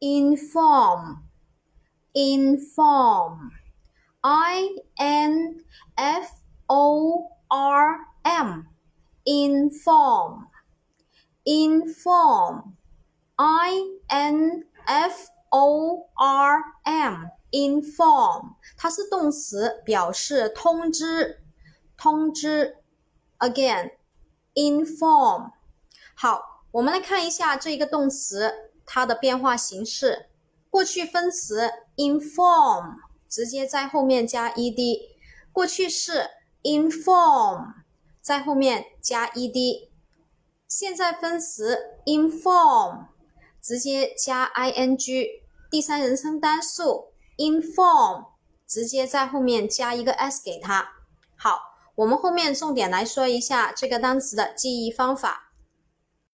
inform，inform，i n f o r m，inform，inform，i n f o r m，inform，它是动词，表示通知，通知。Again，inform。好，我们来看一下这一个动词 它的变化形式。过去分词 inform 直接在后面加 ed，过去式 inform 在后面加 ed，现在分词 inform 直接加 ing，第三人称单数 inform 直接在后面加一个 s 给它。好。我们后面重点来说一下这个单词的记忆方法。